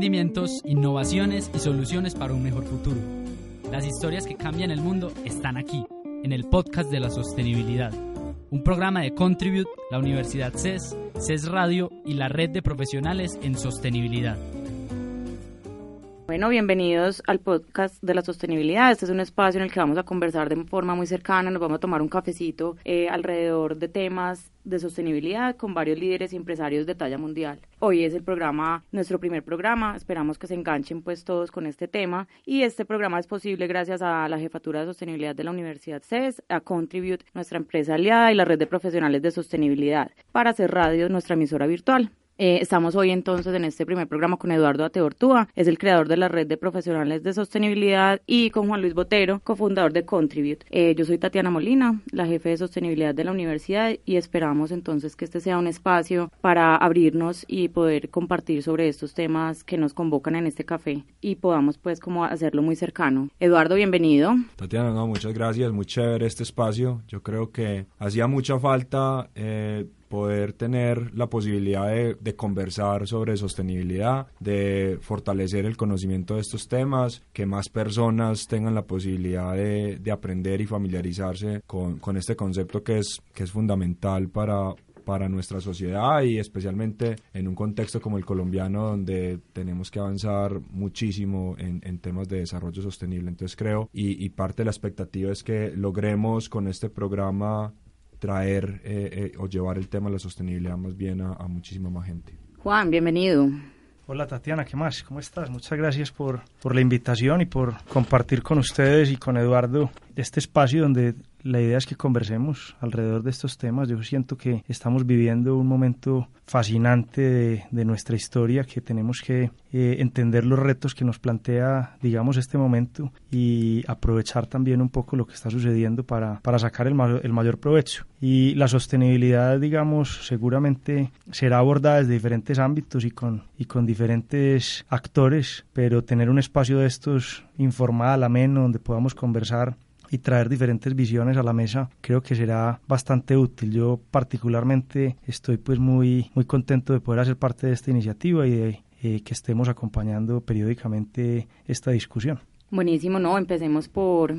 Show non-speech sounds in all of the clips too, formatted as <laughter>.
Emprendimientos, innovaciones y soluciones para un mejor futuro. Las historias que cambian el mundo están aquí, en el podcast de la sostenibilidad. Un programa de Contribute, la Universidad CES, CES Radio y la red de profesionales en sostenibilidad. Bueno, bienvenidos al podcast de la sostenibilidad. Este es un espacio en el que vamos a conversar de forma muy cercana, nos vamos a tomar un cafecito eh, alrededor de temas de sostenibilidad con varios líderes y empresarios de talla mundial. Hoy es el programa, nuestro primer programa, esperamos que se enganchen pues todos con este tema y este programa es posible gracias a la Jefatura de Sostenibilidad de la Universidad CES, a Contribute, nuestra empresa aliada y la red de profesionales de sostenibilidad, para hacer radio nuestra emisora virtual. Eh, estamos hoy entonces en este primer programa con Eduardo Ateortúa, es el creador de la red de profesionales de sostenibilidad, y con Juan Luis Botero, cofundador de Contribute. Eh, yo soy Tatiana Molina, la jefe de sostenibilidad de la universidad, y esperamos entonces que este sea un espacio para abrirnos y poder compartir sobre estos temas que nos convocan en este café y podamos pues como hacerlo muy cercano. Eduardo, bienvenido. Tatiana, no, muchas gracias, muy chévere este espacio. Yo creo que hacía mucha falta eh, poder tener la posibilidad de, conversar sobre sostenibilidad, de fortalecer el conocimiento de estos temas, que más personas tengan la posibilidad de, aprender y familiarizarse con, este concepto que es, que es fundamental para, para nuestra sociedad y especialmente en un contexto como el colombiano donde tenemos que avanzar muchísimo en, temas de desarrollo sostenible. Entonces creo y, y, parte de la expectativa es que logremos con este programa traer eh, eh, o llevar el tema de la sostenibilidad más bien a, a muchísima más gente. Juan, bienvenido. Hola Tatiana, ¿qué más? ¿Cómo estás? Muchas gracias por, por la invitación y por compartir con ustedes y con Eduardo este espacio donde la idea es que conversemos alrededor de estos temas. Yo siento que estamos viviendo un momento fascinante de, nuestra historia, que tenemos que eh, entender los retos que nos plantea, digamos, este momento y aprovechar también un poco lo que está sucediendo para, para sacar el, el mayor provecho. Y la sostenibilidad, digamos, seguramente será abordada desde diferentes ámbitos y con, y con diferentes actores, pero tener un espacio de estos informal, ameno, donde podamos conversar y traer diferentes visiones a la mesa creo que será bastante útil. Yo particularmente estoy pues muy, muy contento de poder hacer parte de esta iniciativa y de eh, que estemos acompañando periódicamente esta discusión. Buenísimo, no, empecemos por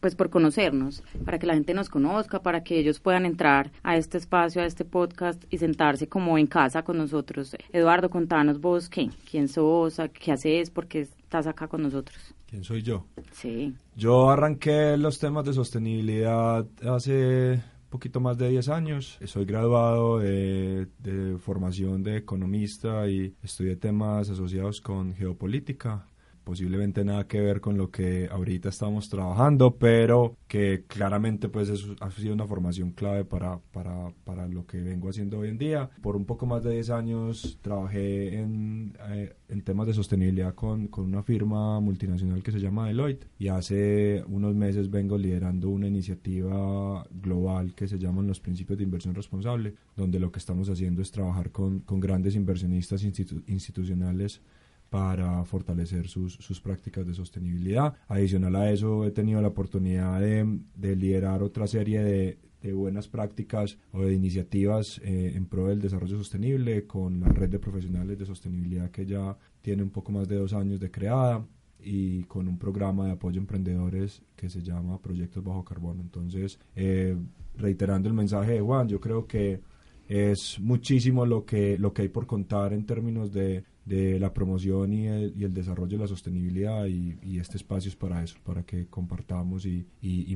pues por conocernos, para que la gente nos conozca, para que ellos puedan entrar a este espacio, a este podcast y sentarse como en casa con nosotros. Eduardo, contanos vos qué, quién sos, qué haces, por qué estás acá con nosotros. ¿Quién soy yo? Sí. Yo arranqué los temas de sostenibilidad hace poquito más de 10 años. Soy graduado de, de, formación de economista y estudié temas asociados con geopolítica posiblemente nada que ver con lo que ahorita estamos trabajando, pero que claramente pues eso ha sido una formación clave para, para, para lo que vengo haciendo hoy en día. Por un poco más de 10 años trabajé en, eh, en temas de sostenibilidad con, con, una firma multinacional que se llama Deloitte y hace unos meses vengo liderando una iniciativa global que se llama los principios de inversión responsable, donde lo que estamos haciendo es trabajar con, con grandes inversionistas institucionales para fortalecer sus, sus, prácticas de sostenibilidad. Adicional a eso, he tenido la oportunidad de, de liderar otra serie de, de, buenas prácticas o de iniciativas eh, en pro del desarrollo sostenible con la red de profesionales de sostenibilidad que ya tiene un poco más de dos años de creada y con un programa de apoyo a emprendedores que se llama Proyectos Bajo Carbono. Entonces, eh, reiterando el mensaje de Juan, yo creo que es muchísimo lo que, lo que hay por contar en términos de de la promoción y el, y el, desarrollo de la sostenibilidad y, este espacio es para eso, para que compartamos y,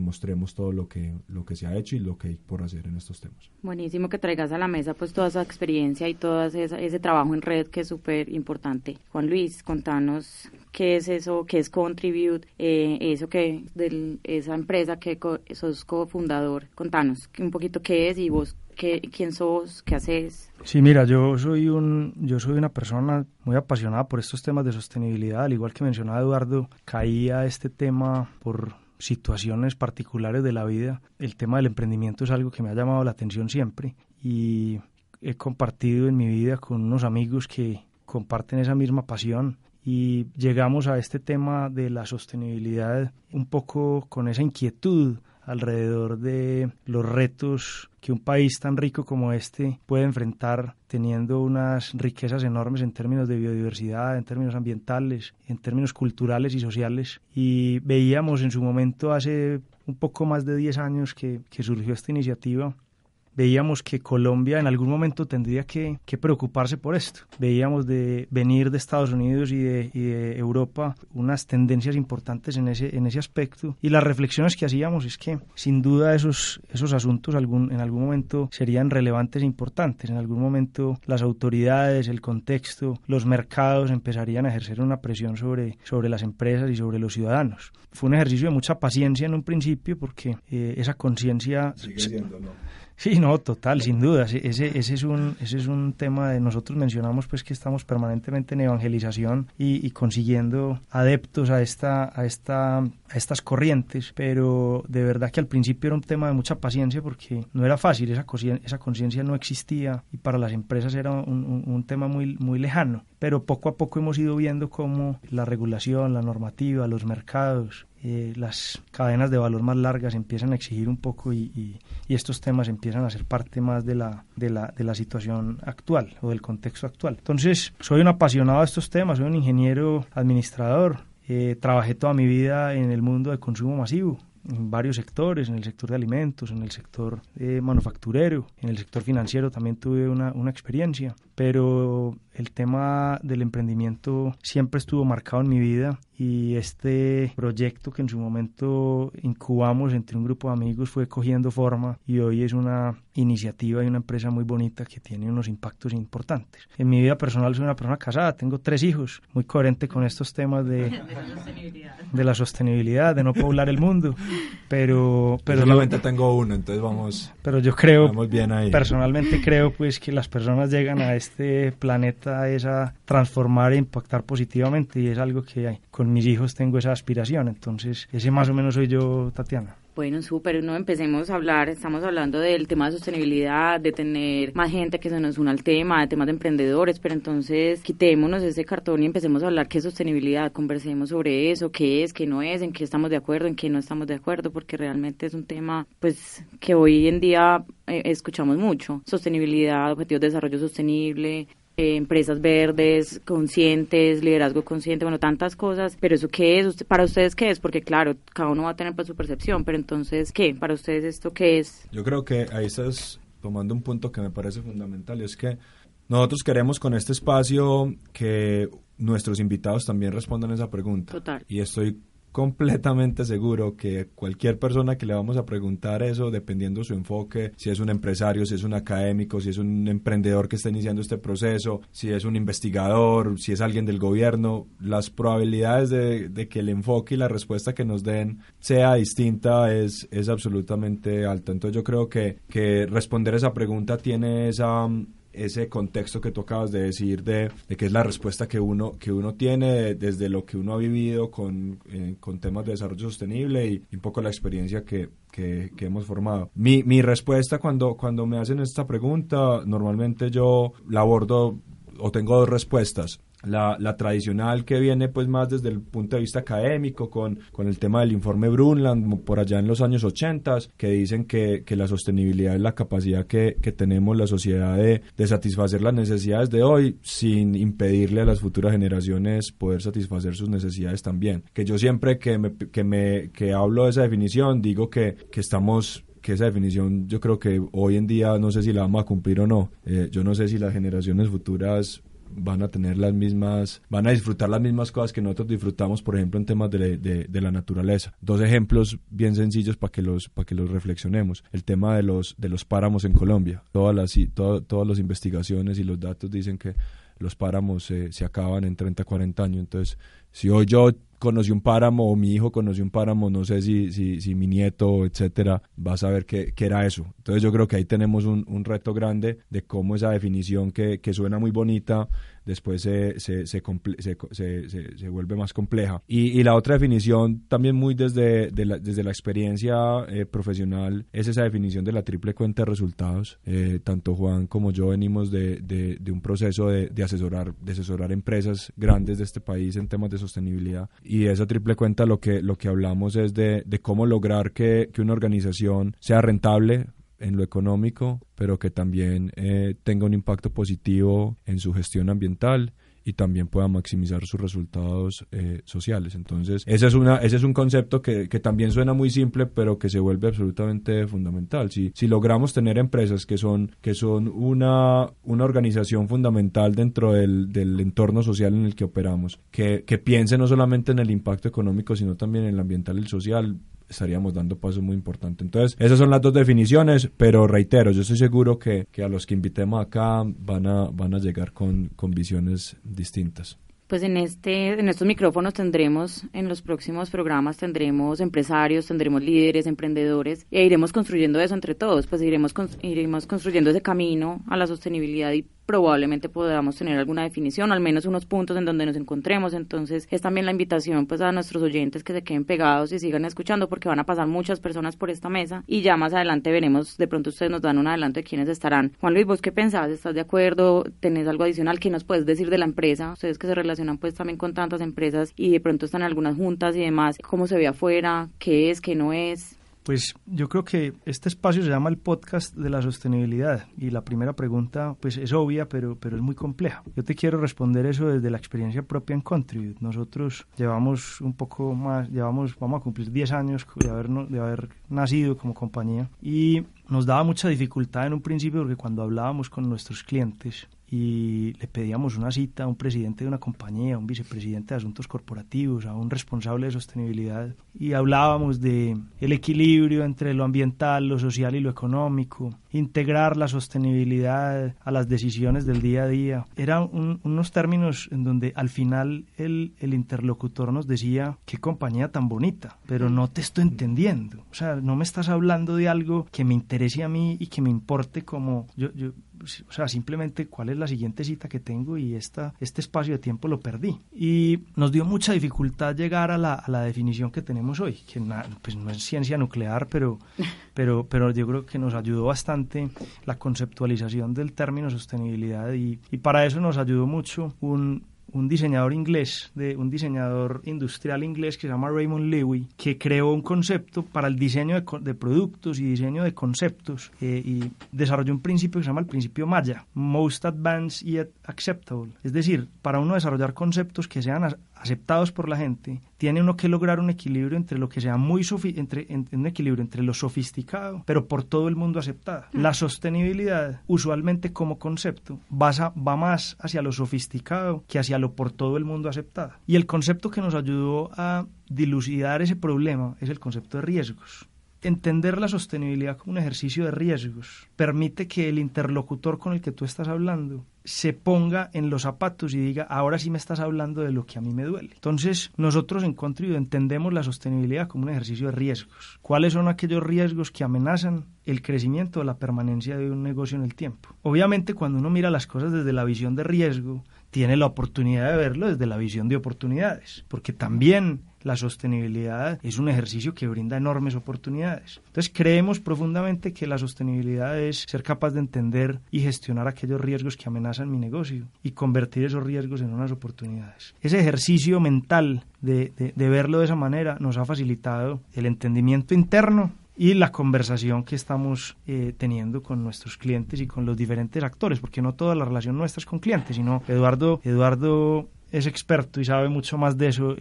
mostremos todo lo que, se ha hecho y lo que hay por hacer en estos temas. Buenísimo que traigas a la mesa pues toda esa experiencia y todo ese, ese trabajo en red que es súper importante. Juan Luis, contanos qué es eso, qué es Contribute, eh, eso que de esa empresa que sos cofundador, contanos un poquito qué es y vos qué, quién sos, qué haces. Sí, mira, yo soy un, yo soy una persona muy apasionada por estos temas de sostenibilidad, al igual que mencionaba Eduardo, caía este tema por situaciones particulares de la vida. El tema del emprendimiento es algo que me ha llamado la atención siempre y he compartido en mi vida con unos amigos que comparten esa misma pasión y llegamos a este tema de la sostenibilidad un poco con esa inquietud alrededor de los retos que un país tan rico como este puede enfrentar teniendo unas riquezas enormes en términos de biodiversidad, en términos ambientales, en términos culturales y sociales. Y veíamos en su momento hace un poco más de 10 años que, que surgió esta iniciativa veíamos que Colombia en algún momento tendría que, preocuparse por esto. Veíamos de venir de Estados Unidos y de, Europa unas tendencias importantes en ese, en ese aspecto y las reflexiones que hacíamos es que sin duda esos, esos asuntos algún, en algún momento serían relevantes e importantes. En algún momento las autoridades, el contexto, los mercados empezarían a ejercer una presión sobre, sobre las empresas y sobre los ciudadanos. Fue un ejercicio de mucha paciencia en un principio porque eh, esa conciencia... Sigue siendo, ¿no? Sí, no, total, sin duda. Ese, ese, es un, ese es un tema de nosotros mencionamos pues que estamos permanentemente en evangelización y, consiguiendo adeptos a esta, a esta, a estas corrientes, pero de verdad que al principio era un tema de mucha paciencia porque no era fácil, esa, esa conciencia no existía y para las empresas era un, un, tema muy, muy lejano. Pero poco a poco hemos ido viendo cómo la regulación, la normativa, los mercados, eh, las cadenas de valor más largas empiezan a exigir un poco y, estos temas empiezan a ser parte más de la, de, la, de la situación actual o del contexto actual. Entonces, soy un apasionado de estos temas, soy un ingeniero administrador, eh, trabajé toda mi vida en el mundo de consumo masivo, en varios sectores, en el sector de alimentos, en el sector eh, manufacturero, en el sector financiero también tuve una, una experiencia, pero el tema del emprendimiento siempre estuvo marcado en mi vida y este proyecto que en su momento incubamos entre un grupo de amigos fue cogiendo forma y hoy es una iniciativa y una empresa muy bonita que tiene unos impactos importantes. En mi vida personal soy una persona casada, tengo tres hijos, muy coherente con estos temas de, de, <laughs> la, sostenibilidad. de no poblar el mundo, pero... pero yo solamente tengo uno, entonces vamos... Pero yo creo, vamos bien ahí. personalmente creo pues que las personas llegan a este planeta es a transformar e impactar positivamente y es algo que con mis hijos tengo esa aspiración. Entonces, ese más o menos soy yo, Tatiana. Bueno, súper, no empecemos a hablar, estamos hablando del tema de sostenibilidad, de tener más gente que se nos una al tema, de temas de emprendedores, pero entonces quitémonos ese cartón y empecemos a hablar qué es sostenibilidad, conversemos sobre eso, qué es, qué no es, en qué estamos de acuerdo, en qué no estamos de acuerdo, porque realmente es un tema pues que hoy en día eh, escuchamos mucho, sostenibilidad, objetivos de desarrollo sostenible, eh, empresas verdes, conscientes, liderazgo consciente, bueno, tantas cosas, pero eso qué es, para ustedes qué es, porque claro, cada uno va a tener pues, su percepción, pero entonces, ¿qué? Para ustedes esto qué es? Yo creo que ahí estás tomando un punto que me parece fundamental, y es que nosotros queremos con este espacio que nuestros invitados también respondan esa pregunta. Total. Y estoy completamente seguro que cualquier persona que le vamos a preguntar eso, dependiendo su enfoque, si es un empresario, si es un académico, si es un emprendedor que está iniciando este proceso, si es un investigador, si es alguien del gobierno, las probabilidades de, que el enfoque y la respuesta que nos den sea distinta es, es absolutamente alta. Entonces yo creo que, que responder esa pregunta tiene esa ese contexto que tú acabas de decir de, de que es la respuesta que uno, que uno tiene desde lo que uno ha vivido con, eh, con temas de desarrollo sostenible y, un poco la experiencia que, que, que, hemos formado. Mi, mi respuesta cuando, cuando me hacen esta pregunta, normalmente yo la abordo o tengo dos respuestas la, la, tradicional que viene pues más desde el punto de vista académico con, con el tema del informe Brundtland por allá en los años 80 que dicen que, que la sostenibilidad es la capacidad que, que tenemos la sociedad de, de, satisfacer las necesidades de hoy sin impedirle a las futuras generaciones poder satisfacer sus necesidades también. Que yo siempre que me, que me que hablo de esa definición digo que, que estamos que esa definición yo creo que hoy en día no sé si la vamos a cumplir o no. Eh, yo no sé si las generaciones futuras van a tener las mismas, van a disfrutar las mismas cosas que nosotros disfrutamos, por ejemplo, en temas de, de, la naturaleza. Dos ejemplos bien sencillos para que los, para que los reflexionemos. El tema de los, de los páramos en Colombia. Todas las, todas las investigaciones y los datos dicen que los páramos se acaban en 30, 40 años. Entonces, Si hoy yo conocí un páramo o mi hijo conoció un páramo, no sé si, si, si mi nieto, etcétera, va a saber qué, qué, era eso. Entonces yo creo que ahí tenemos un, un reto grande de cómo esa definición que, que suena muy bonita después se, se, se, vuelve más compleja. Y, y, la otra definición, también muy desde, de la, desde la experiencia eh, profesional, es esa definición de la triple cuenta de resultados. Eh, tanto Juan como yo venimos de, de, un proceso de, asesorar, de asesorar empresas grandes de este país en temas de sostenibilidad. Y esa triple cuenta lo que, lo que hablamos es de, de cómo lograr que, que una organización sea rentable, en lo económico, pero que también eh, tenga un impacto positivo en su gestión ambiental y también pueda maximizar sus resultados eh, sociales. Entonces, ese es, una, ese es un concepto que, que, también suena muy simple, pero que se vuelve absolutamente fundamental. Si, si logramos tener empresas que son, que son una, una organización fundamental dentro del, entorno social en el que operamos, que, que piense no solamente en el impacto económico, sino también en el ambiental y el social, estaríamos dando pasos muy importantes. Entonces, esas son las dos definiciones, pero reitero, yo estoy seguro que, que a los que invitemos acá van a, van a llegar con, con visiones distintas pues en este en estos micrófonos tendremos en los próximos programas tendremos empresarios tendremos líderes emprendedores e iremos construyendo eso entre todos pues iremos iremos construyendo ese camino a la sostenibilidad y probablemente podamos tener alguna definición, al menos unos puntos en donde nos encontremos. Entonces es también la invitación pues a nuestros oyentes que se queden pegados y sigan escuchando porque van a pasar muchas personas por esta mesa y ya más adelante veremos, de pronto ustedes nos dan un adelanto de quiénes estarán. Juan Luis, ¿vos qué pensás? ¿Estás de acuerdo? ¿Tenés algo adicional? ¿Qué nos puedes decir de la empresa? Ustedes que se relacionan pues también con tantas empresas y de pronto están en algunas juntas y demás, ¿cómo se ve afuera? ¿Qué es? ¿Qué no es? Pues yo creo que este espacio se llama el podcast de la sostenibilidad y la primera pregunta pues es obvia pero, pero es muy compleja. Yo te quiero responder eso desde la experiencia propia en Contribute. Nosotros llevamos un poco más, llevamos, vamos a cumplir 10 años de haber, de haber nacido como compañía y nos daba mucha dificultad en un principio porque cuando hablábamos con nuestros clientes y le pedíamos una cita a un presidente de una compañía, a un vicepresidente de asuntos corporativos, a un responsable de sostenibilidad y hablábamos de el equilibrio entre lo ambiental, lo social y lo económico, integrar la sostenibilidad a las decisiones del día a día. Eran unos términos en donde al final el, el interlocutor nos decía qué compañía tan bonita, pero no te estoy entendiendo. O sea, no me estás hablando de algo que me interese a mí y que me importe como yo, yo o sea, simplemente cuál es la siguiente cita que tengo y esta, este espacio de tiempo lo perdí. Y nos dio mucha dificultad llegar a la, a la definición que tenemos hoy, que pues no es ciencia nuclear, pero, <laughs> pero, pero yo creo que nos ayudó bastante la conceptualización del término sostenibilidad y, y para eso nos ayudó mucho un, un diseñador inglés, de un diseñador industrial inglés que se llama Raymond Lewy, que creó un concepto para el diseño de, productos y diseño de conceptos eh, y desarrolló un principio que se llama el principio Maya, Most Advanced Yet Acceptable. Es decir, para uno desarrollar conceptos que sean aceptados por la gente, tiene uno que lograr un equilibrio entre lo que sea muy entre un equilibrio entre lo sofisticado, pero por todo el mundo aceptado. Mm. La sostenibilidad, usualmente como concepto, va, va más hacia lo sofisticado que hacia lo por todo el mundo aceptado. Y el concepto que nos ayudó a dilucidar ese problema es el concepto de riesgos entender la sostenibilidad como un ejercicio de riesgos permite que el interlocutor con el que tú estás hablando se ponga en los zapatos y diga, ahora sí me estás hablando de lo que a mí me duele. Entonces, nosotros en Contribuyo entendemos la sostenibilidad como un ejercicio de riesgos. ¿Cuáles son aquellos riesgos que amenazan el crecimiento o la permanencia de un negocio en el tiempo? Obviamente, cuando uno mira las cosas desde la visión de riesgo, tiene la oportunidad de verlo desde la visión de oportunidades, porque también la sostenibilidad es un ejercicio que brinda enormes oportunidades. Entonces creemos profundamente que la sostenibilidad es ser capaz de entender y gestionar aquellos riesgos que amenazan mi negocio y convertir esos riesgos en unas oportunidades. Ese ejercicio mental de, de verlo de esa manera nos ha facilitado el entendimiento interno y la conversación que estamos eh, teniendo con nuestros clientes y con los diferentes actores, porque no toda la relación nuestra es con clientes, sino Eduardo, Eduardo es experto y sabe mucho más de eso.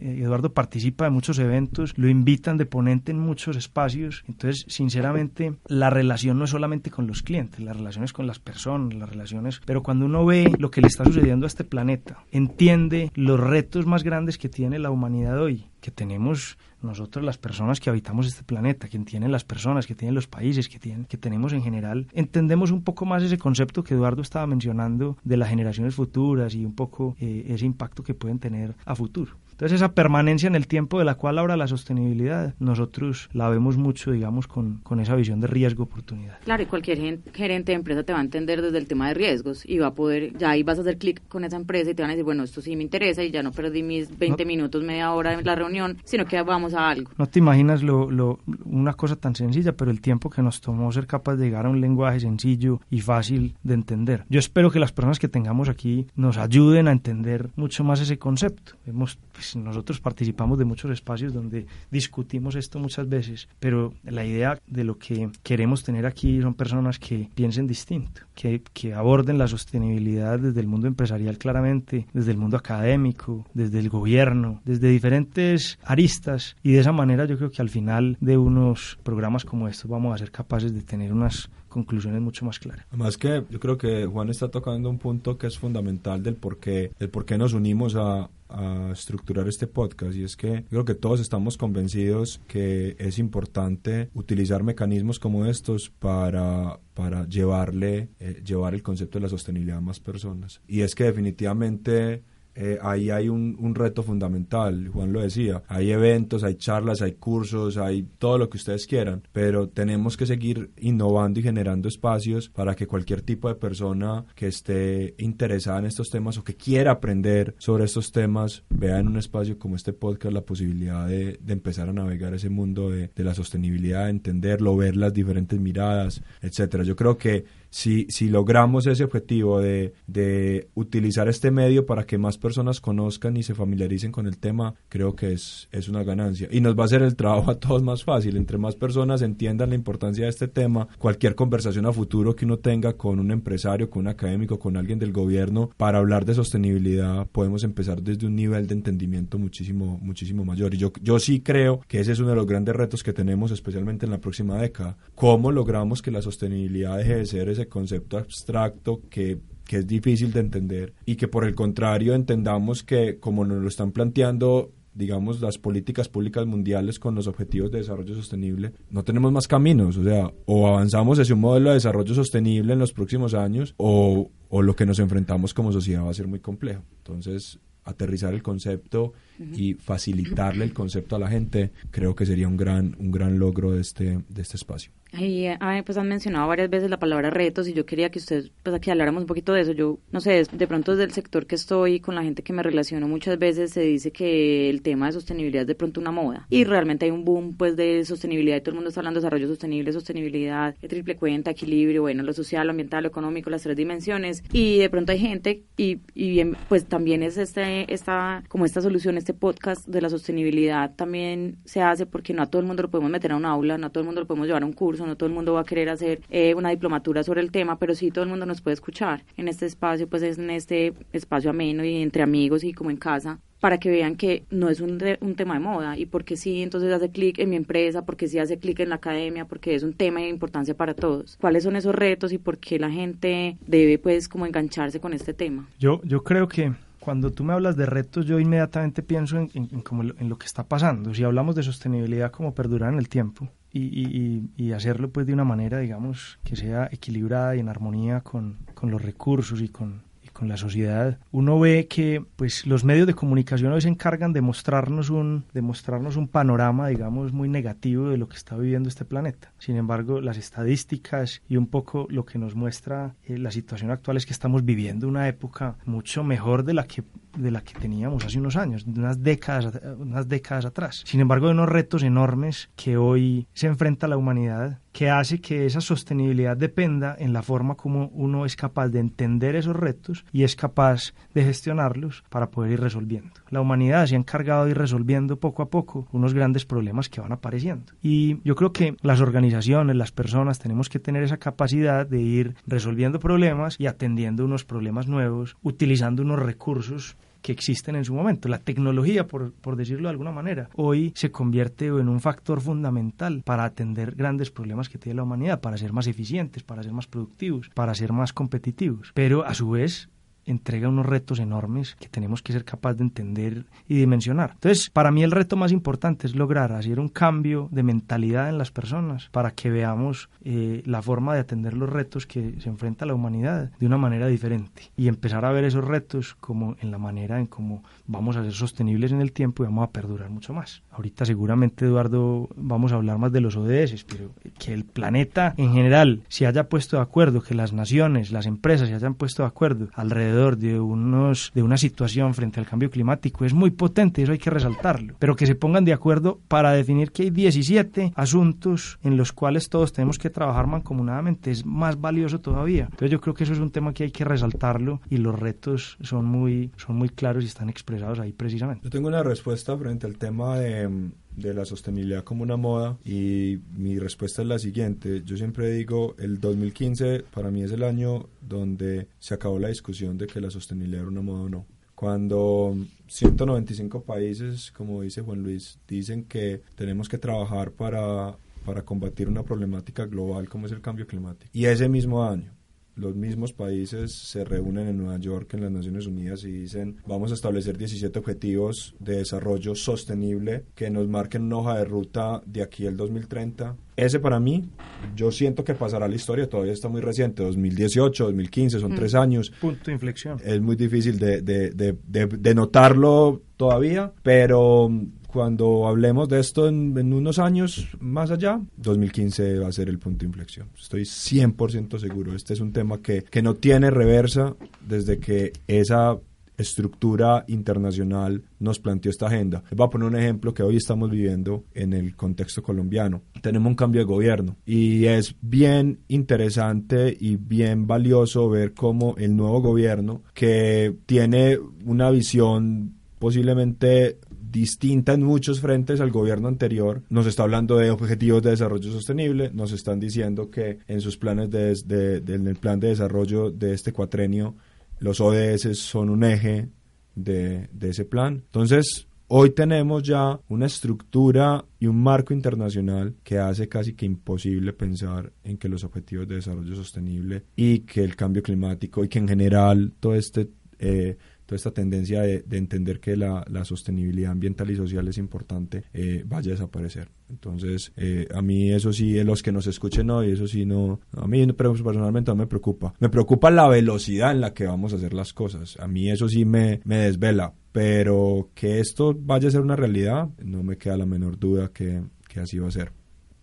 Eduardo participa de muchos eventos, lo invitan de ponente en muchos espacios. Entonces, sinceramente, la relación no es solamente con los clientes, la relación es con las personas, las relaciones. Pero cuando uno ve lo que le está sucediendo a este planeta, entiende los retos más grandes que tiene la humanidad hoy, que tenemos nosotros las personas que habitamos este planeta, que tienen las personas, que tienen los países, que, tienen, que tenemos en general, entendemos un poco más ese concepto que Eduardo estaba mencionando de las generaciones futuras y un poco eh, ese impacto que pueden tener a futuro. Entonces esa permanencia en el tiempo de la cual habla la sostenibilidad, nosotros la vemos mucho, digamos, con, con esa visión de riesgo-oportunidad. Claro, y cualquier gerente de empresa te va a entender desde el tema de riesgos y va a poder, ya ahí vas a hacer clic con esa empresa y te van a decir, bueno, esto sí me interesa y ya no perdí mis 20 minutos, media hora en la reunión, sino que vamos a algo. No te imaginas lo, lo, una cosa tan sencilla, pero el tiempo que nos tomó ser capaz de llegar a un lenguaje sencillo y fácil de entender. Yo espero que las personas que tengamos aquí nos ayuden a entender mucho más ese concepto. Hemos nosotros participamos de muchos espacios donde discutimos esto muchas veces, pero la idea de lo que queremos tener aquí son personas que piensen distinto, que, que aborden la sostenibilidad desde el mundo empresarial claramente, desde el mundo académico, desde el gobierno, desde diferentes aristas y de esa manera yo creo que al final de unos programas como estos vamos a ser capaces de tener unas conclusiones mucho más claras. Además que yo creo que Juan está tocando un punto que es fundamental del por qué, del por qué nos unimos a, a estructurar este podcast y es que creo que todos estamos convencidos que es importante utilizar mecanismos como estos para, para llevarle, eh, llevar el concepto de la sostenibilidad a más personas. Y es que definitivamente eh, ahí hay un, reto fundamental, Juan lo decía, hay eventos, hay charlas, hay cursos, hay todo lo que ustedes quieran, pero tenemos que seguir innovando y generando espacios para que cualquier tipo de persona que esté interesada en estos temas o que quiera aprender sobre estos temas vea en un espacio como este podcast la posibilidad de, de empezar a navegar ese mundo de, de la sostenibilidad, entenderlo, ver las diferentes miradas, etcétera. Yo creo que si, si logramos ese objetivo de, de, utilizar este medio para que más personas conozcan y se familiaricen con el tema, creo que es, es una ganancia. Y nos va a hacer el trabajo a todos más fácil. Entre más personas entiendan la importancia de este tema, cualquier conversación a futuro que uno tenga con un empresario, con un académico, con alguien del gobierno, para hablar de sostenibilidad, podemos empezar desde un nivel de entendimiento muchísimo, muchísimo mayor. Y yo, yo sí creo que ese es uno de los grandes retos que tenemos, especialmente en la próxima década. ¿Cómo logramos que la sostenibilidad deje de ser ese concepto abstracto que, que es difícil de entender y que por el contrario entendamos que como nos lo están planteando digamos, las políticas públicas mundiales con los objetivos de desarrollo sostenible, no tenemos más caminos. O sea, o avanzamos hacia un modelo de desarrollo sostenible en los próximos años, o, o lo que nos enfrentamos como sociedad va a ser muy complejo. Entonces, aterrizar el concepto y facilitarle el concepto a la gente, creo que sería un gran, un gran logro de este, de este espacio. Ahí pues han mencionado varias veces la palabra retos y yo quería que ustedes pues aquí habláramos un poquito de eso. Yo no sé, de pronto desde el sector que estoy con la gente que me relaciono muchas veces se dice que el tema de sostenibilidad es de pronto una moda y realmente hay un boom pues de sostenibilidad y todo el mundo está hablando de desarrollo sostenible, sostenibilidad, de triple cuenta, equilibrio, bueno, lo social, lo ambiental, lo económico, las tres dimensiones y de pronto hay gente y, y bien pues también es este esta como esta solución, este podcast de la sostenibilidad también se hace porque no a todo el mundo lo podemos meter a un aula, no a todo el mundo lo podemos llevar a un curso no todo el mundo va a querer hacer eh, una diplomatura sobre el tema, pero sí todo el mundo nos puede escuchar en este espacio, pues es en este espacio ameno y entre amigos y como en casa para que vean que no es un, un tema de moda y porque sí, entonces hace clic en mi empresa, porque sí hace clic en la academia, porque es un tema de importancia para todos. ¿Cuáles son esos retos y por qué la gente debe pues como engancharse con este tema? Yo, yo creo que cuando tú me hablas de retos, yo inmediatamente pienso en, en, en, lo que está pasando. Si hablamos de sostenibilidad como perdurar en el tiempo, y, y, hacerlo pues de una manera, digamos, que sea equilibrada y en armonía con, con los recursos y con, con la sociedad, uno ve que pues los medios de comunicación hoy se encargan de mostrarnos un, de mostrarnos un panorama, digamos, muy negativo de lo que está viviendo este planeta. Sin embargo, las estadísticas y un poco lo que nos muestra eh, la situación actual es que estamos viviendo una época mucho mejor de la que de la que teníamos hace unos años, unas décadas, unas décadas atrás. Sin embargo, hay unos retos enormes que hoy se enfrenta la humanidad que hace que esa sostenibilidad dependa en la forma como uno es capaz de entender esos retos y es capaz de gestionarlos para poder ir resolviendo. La humanidad se ha encargado de ir resolviendo poco a poco unos grandes problemas que van apareciendo. Y yo creo que las organizaciones, las personas, tenemos que tener esa capacidad de ir resolviendo problemas y atendiendo unos problemas nuevos, utilizando unos recursos que existen en su momento. La tecnología, por, por decirlo de alguna manera, hoy se convierte en un factor fundamental para atender grandes problemas que tiene la humanidad, para ser más eficientes, para ser más productivos, para ser más competitivos. Pero a su vez entrega unos retos enormes que tenemos que ser capaces de entender y dimensionar. Entonces, para mí el reto más importante es lograr hacer un cambio de mentalidad en las personas para que veamos eh, la forma de atender los retos que se enfrenta la humanidad de una manera diferente y empezar a ver esos retos como en la manera en cómo vamos a ser sostenibles en el tiempo y vamos a perdurar mucho más. Ahorita seguramente, Eduardo, vamos a hablar más de los ODS, pero que el planeta en general se haya puesto de acuerdo, que las naciones, las empresas se hayan puesto de acuerdo alrededor de, unos, de una situación frente al cambio climático es muy potente, eso hay que resaltarlo, pero que se pongan de acuerdo para definir que hay 17 asuntos en los cuales todos tenemos que trabajar mancomunadamente es más valioso todavía. Entonces yo creo que eso es un tema que hay que resaltarlo y los retos son muy, son muy claros y están expresados ahí precisamente. Yo tengo una respuesta frente al tema de, de la sostenibilidad como una moda y mi respuesta es la siguiente. Yo siempre digo, el 2015 para mí es el año donde se acabó la discusión de que la sostenibilidad era una moda o no. Cuando 195 países, como dice Juan Luis, dicen que tenemos que trabajar para, para combatir una problemática global como es el cambio climático. Y ese mismo año, los mismos países se reúnen en Nueva York, en las Naciones Unidas, y dicen, vamos a establecer 17 objetivos de desarrollo sostenible que nos marquen una hoja de ruta de aquí al 2030. Ese para mí, yo siento que pasará la historia, todavía está muy reciente, 2018, 2015, son tres años. Punto de inflexión. Es muy difícil de, de, de, de notarlo todavía, pero cuando hablemos de esto en, unos años más allá, 2015 va a ser el punto de inflexión. Estoy 100% seguro. Este es un tema que, que no tiene reversa desde que esa estructura internacional nos planteó esta agenda. Les voy a poner un ejemplo que hoy estamos viviendo en el contexto colombiano. Tenemos un cambio de gobierno y es bien interesante y bien valioso ver cómo el nuevo gobierno que tiene una visión posiblemente distinta en muchos frentes al gobierno anterior. Nos está hablando de objetivos de desarrollo sostenible, nos están diciendo que en sus planes de, en el plan de desarrollo de este cuatrenio los ODS son un eje de, de ese plan. Entonces, Hoy tenemos ya una estructura y un marco internacional que hace casi que imposible pensar en que los objetivos de desarrollo sostenible y que el cambio climático y que en general todo este eh, toda esta tendencia de, entender que la, sostenibilidad ambiental y social es importante eh, vaya a desaparecer. Entonces, eh, a mí eso sí, los que nos escuchen hoy, eso sí no, a mí personalmente no me preocupa. Me preocupa la velocidad en la que vamos a hacer las cosas. A mí eso sí me, me desvela, pero que esto vaya a ser una realidad, no me queda la menor duda que, que así va a ser.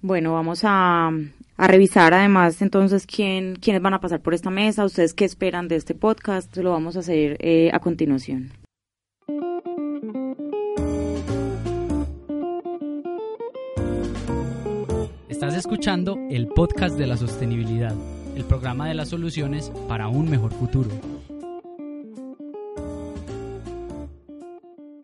Bueno, vamos a, a revisar además entonces quién, quiénes van a pasar por esta mesa, ustedes qué esperan de este podcast, lo vamos a hacer eh, a continuación. Estás escuchando el podcast de la sostenibilidad, el programa de las soluciones para un mejor futuro.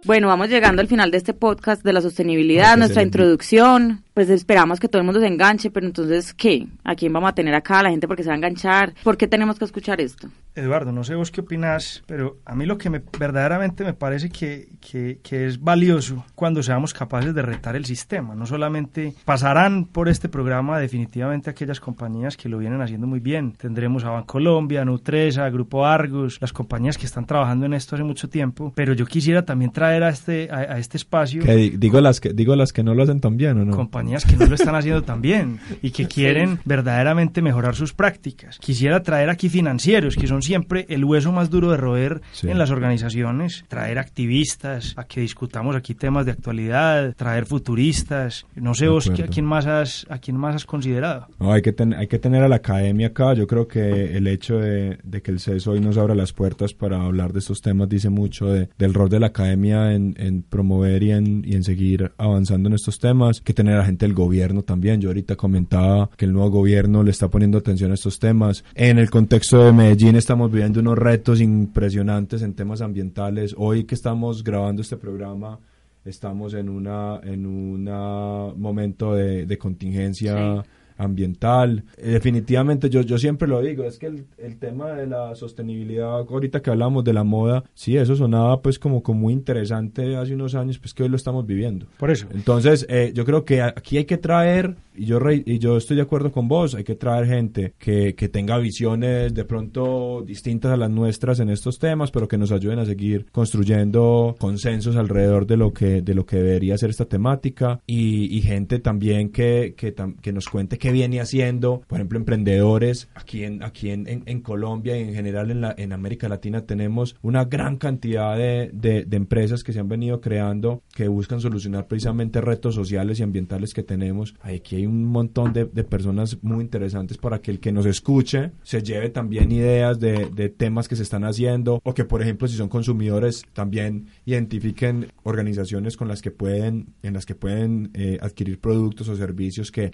Bueno, vamos llegando al final de este podcast de la sostenibilidad, nuestra introducción pues esperamos que todo el mundo se enganche, pero entonces, ¿qué? ¿A quién vamos a tener acá? ¿La gente porque se va a enganchar? ¿Por qué tenemos que escuchar esto? Eduardo, no sé vos qué opinás, pero a mí lo que me, verdaderamente me parece que, que, que, es valioso cuando seamos capaces de retar el sistema. No solamente pasarán por este programa definitivamente aquellas compañías que lo vienen haciendo muy bien. Tendremos a Bancolombia, Nutresa, Grupo Argos, las compañías que están trabajando en esto hace mucho tiempo, pero yo quisiera también traer a este, a, este espacio... digo, las que, digo las que no lo hacen tan bien, ¿o no? Que no lo están haciendo tan bien y que quieren verdaderamente mejorar sus prácticas. Quisiera traer aquí financieros, que son siempre el hueso más duro de roer en las organizaciones, traer activistas a que discutamos aquí temas de actualidad, traer futuristas. No sé vos a quién más has, a quién más has considerado. No, hay que, hay que tener a la academia acá. Yo creo que el hecho de, que el CES hoy nos abra las puertas para hablar de estos temas dice mucho de, del rol de la academia en, en promover y en, y en seguir avanzando en estos temas. que tener a gente del gobierno también. Yo ahorita comentaba que el nuevo gobierno le está poniendo atención a estos temas. En el contexto de Medellín estamos viviendo unos retos impresionantes en temas ambientales. Hoy que estamos grabando este programa estamos en una en un momento de, contingencia ambiental. Eh, definitivamente yo, yo siempre lo digo, es que el, el, tema de la sostenibilidad, ahorita que hablamos de la moda, sí, eso sonaba pues como, como muy interesante hace unos años, pues que hoy lo estamos viviendo. Por eso. Entonces, eh, yo creo que aquí hay que traer y yo, re- y yo estoy de acuerdo con vos, hay que traer gente que, que tenga visiones de pronto distintas a las nuestras en estos temas, pero que nos ayuden a seguir construyendo consensos alrededor de lo que, de lo que debería ser esta temática y, y gente también que, que, que nos cuente qué viene haciendo, por ejemplo, emprendedores aquí en, aquí en, en- en Colombia y en general en, la, en América Latina tenemos una gran cantidad de, de- de empresas que se han venido creando que buscan solucionar precisamente retos sociales y ambientales que tenemos. Aquí hay un montón de, personas muy interesantes para que el que nos escuche se lleve también ideas de, temas que se están haciendo o que, por ejemplo, si son consumidores, también identifiquen organizaciones con las que pueden, en las que pueden eh, adquirir productos o servicios que,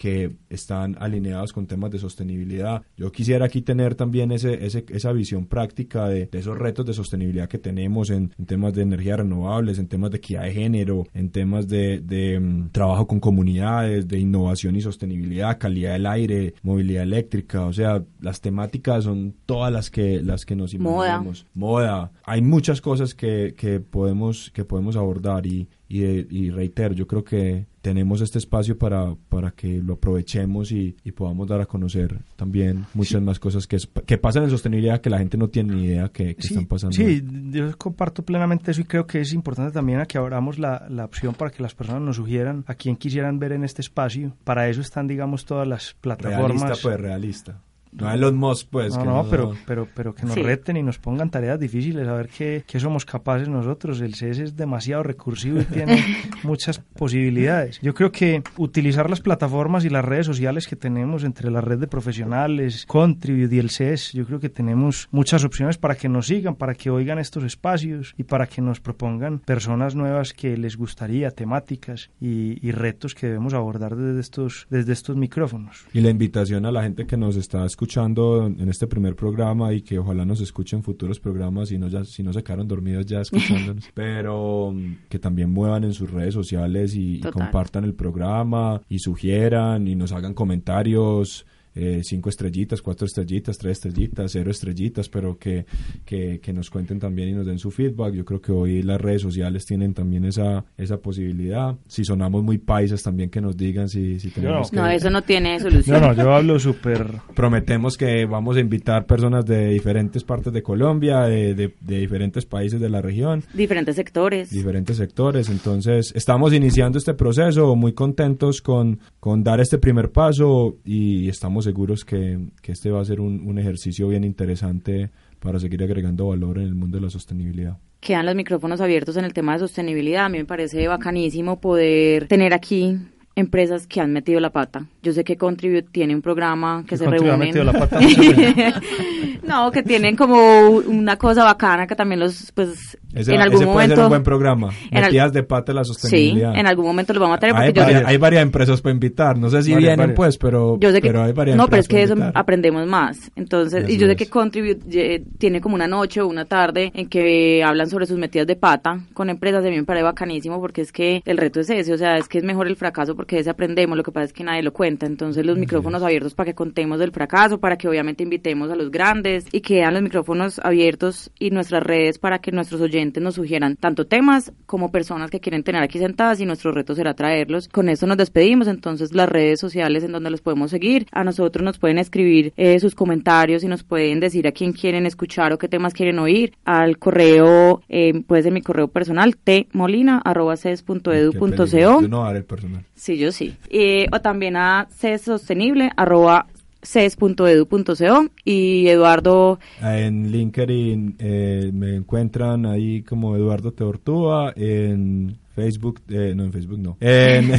están alineados con temas de sostenibilidad. Yo quisiera aquí tener también ese, ese- esa visión práctica de, esos retos de sostenibilidad que tenemos en, temas de energías renovables, en temas de equidad de género, en temas de, de, mm, trabajo con comunidades, de innovación y sostenibilidad, calidad del aire, movilidad eléctrica, o sea, las temáticas son todas las que las que nos Moda. imaginamos. Moda. Hay muchas cosas que, que podemos que podemos abordar y, y, de- y reitero, yo creo que tenemos este espacio para, para que lo aprovechemos y, y podamos dar a conocer también muchas más cosas que, que pasan en sostenibilidad que la gente no tiene ni idea que, que Sí, están pasando. sí, yo comparto plenamente eso y creo que es importante también a que abramos la, la opción para que las personas nos sugieran a quién quisieran ver en este espacio. Para eso están, digamos, todas las plataformas. realista, pues, realista. No Elon Musk, pues. no, que no, pero, pero, pero que nos Sí. reten y nos pongan tareas difíciles, a ver qué, qué somos capaces nosotros. El CS es demasiado recursivo y tiene <laughs> muchas posibilidades. Yo creo que utilizar las plataformas y las redes sociales que tenemos entre la red de profesionales, Contribute y el CS, yo creo que tenemos muchas opciones para que nos sigan, para que oigan estos espacios y para que nos propongan personas nuevas que les gustaría, temáticas y, y retos que debemos abordar desde estos, desde estos micrófonos. Y la invitación a la gente que nos está escuchando en este primer programa y que ojalá nos escuchen en futuros programas si no, ya, si no se quedaron dormidos ya escuchándonos, <laughs> pero mm, que también muevan en sus redes sociales y, y compartan el programa y sugieran y nos hagan comentarios. Eh, cinco estrellitas, cuatro estrellitas, tres estrellitas, cero estrellitas, pero que, que, que nos cuenten también y nos den su feedback. Yo creo que hoy las redes sociales tienen también esa, esa posibilidad. Si sonamos muy paisas, también que nos digan si, si tenemos que... No, eso no tiene <laughs> solución. No, no, yo hablo súper Prometemos que vamos a invitar personas de diferentes partes de Colombia, de, de- de diferentes países de la región, Diferentes sectores. diferentes sectores. Entonces, estamos iniciando este proceso, muy contentos con, con dar este primer paso y estamos seguros que, que este va a ser un, un ejercicio bien interesante para seguir agregando valor en el mundo de la sostenibilidad. Quedan los micrófonos abiertos en el tema de sostenibilidad. A mí me parece bacanísimo poder tener aquí empresas que han metido la pata. Yo sé que Contribute tiene un programa que se Contribute ha reúne. metido la pata <laughs> muchas veces. no, que tienen como una cosa bacana que también los, pues, Ese, en algún ese puede ser momento. un buen programa. en al- Metidas de pata la sí, sostenibilidad. en algún momento los vamos a tener hay, porque yo varias, hay varias empresas para invitar. No sé si Varias, vienen, varias. pues, pero, yo sé que pero hay varias no pero es que eso aprendemos más entonces y yo sé es. que Contribute eh, tiene como una noche o una tarde en que hablan sobre sus metidas de pata con empresas a mí me parece bacanísimo porque es que el reto es ese o sea es que es mejor el fracaso porque ese aprendemos lo que pasa es que nadie lo cuenta entonces los micrófonos abiertos para que contemos del fracaso para que obviamente invitemos a los grandes y quedan los micrófonos abiertos y nuestras redes para que nuestros oyentes nos sugieran tanto temas como personas que quieren tener aquí sentadas y nuestro reto será traerlos. Con esto nos despedimos, entonces las redes sociales en donde los podemos seguir, a nosotros nos pueden escribir eh, sus comentarios y nos pueden decir a quién quieren escuchar o qué temas quieren oír, al correo, eh, puede ser mi correo personal, tmolina.ces.edu.co. Yo no el personal. Sí, yo sí. Eh, o también a arroba y Eduardo En LinkedIn eh, me encuentran ahí como Eduardo Teortúa, en Facebook, eh, no en Facebook no, <laughs> en,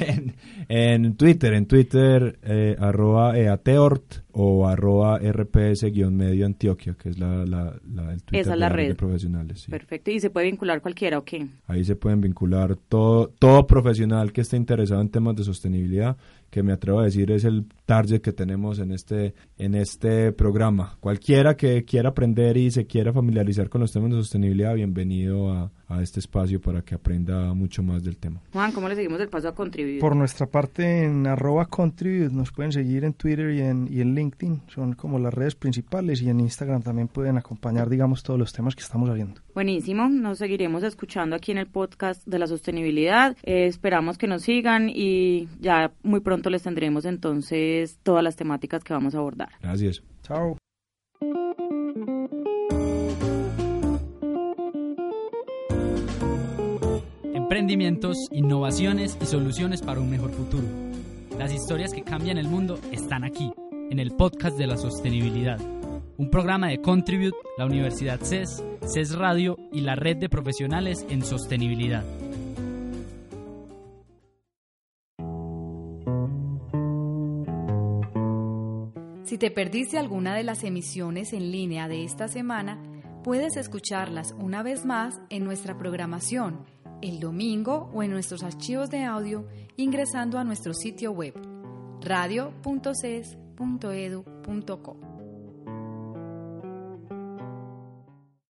en, en Twitter, en Twitter eh, arroba eateort o arroba rps-medio Antioquia, que es la, la, la- el Twitter Esa es de la red red. de profesionales. sí. Perfecto, y se puede vincular cualquiera, ¿o qué? Ahí se pueden vincular todo, todo profesional que esté interesado en temas de sostenibilidad, que me atrevo a decir es el target que tenemos en este, en este programa. Cualquiera que quiera aprender y se quiera familiarizar con los temas de sostenibilidad, bienvenido a, a este espacio para que aprenda aprenda mucho más del tema. Juan, ¿cómo le seguimos el paso a contribuir? Por nuestra parte, en arroba contribute nos pueden seguir en Twitter y en, y en LinkedIn, son como las redes principales y en Instagram también pueden acompañar, digamos, todos los temas que estamos haciendo. Buenísimo, nos seguiremos escuchando aquí en el podcast de la sostenibilidad. Eh, esperamos que nos sigan y ya muy pronto les tendremos entonces todas las temáticas que vamos a abordar. Gracias. Chao. Emprendimientos, innovaciones y soluciones para un mejor futuro. Las historias que cambian el mundo están aquí, en el podcast de la sostenibilidad. Un programa de Contribute, la Universidad CES, CES Radio y la red de profesionales en sostenibilidad. Si te perdiste alguna de las emisiones en línea de esta semana, puedes escucharlas una vez más en nuestra programación el domingo o en nuestros archivos de audio ingresando a nuestro sitio web radio.ces.edu.co.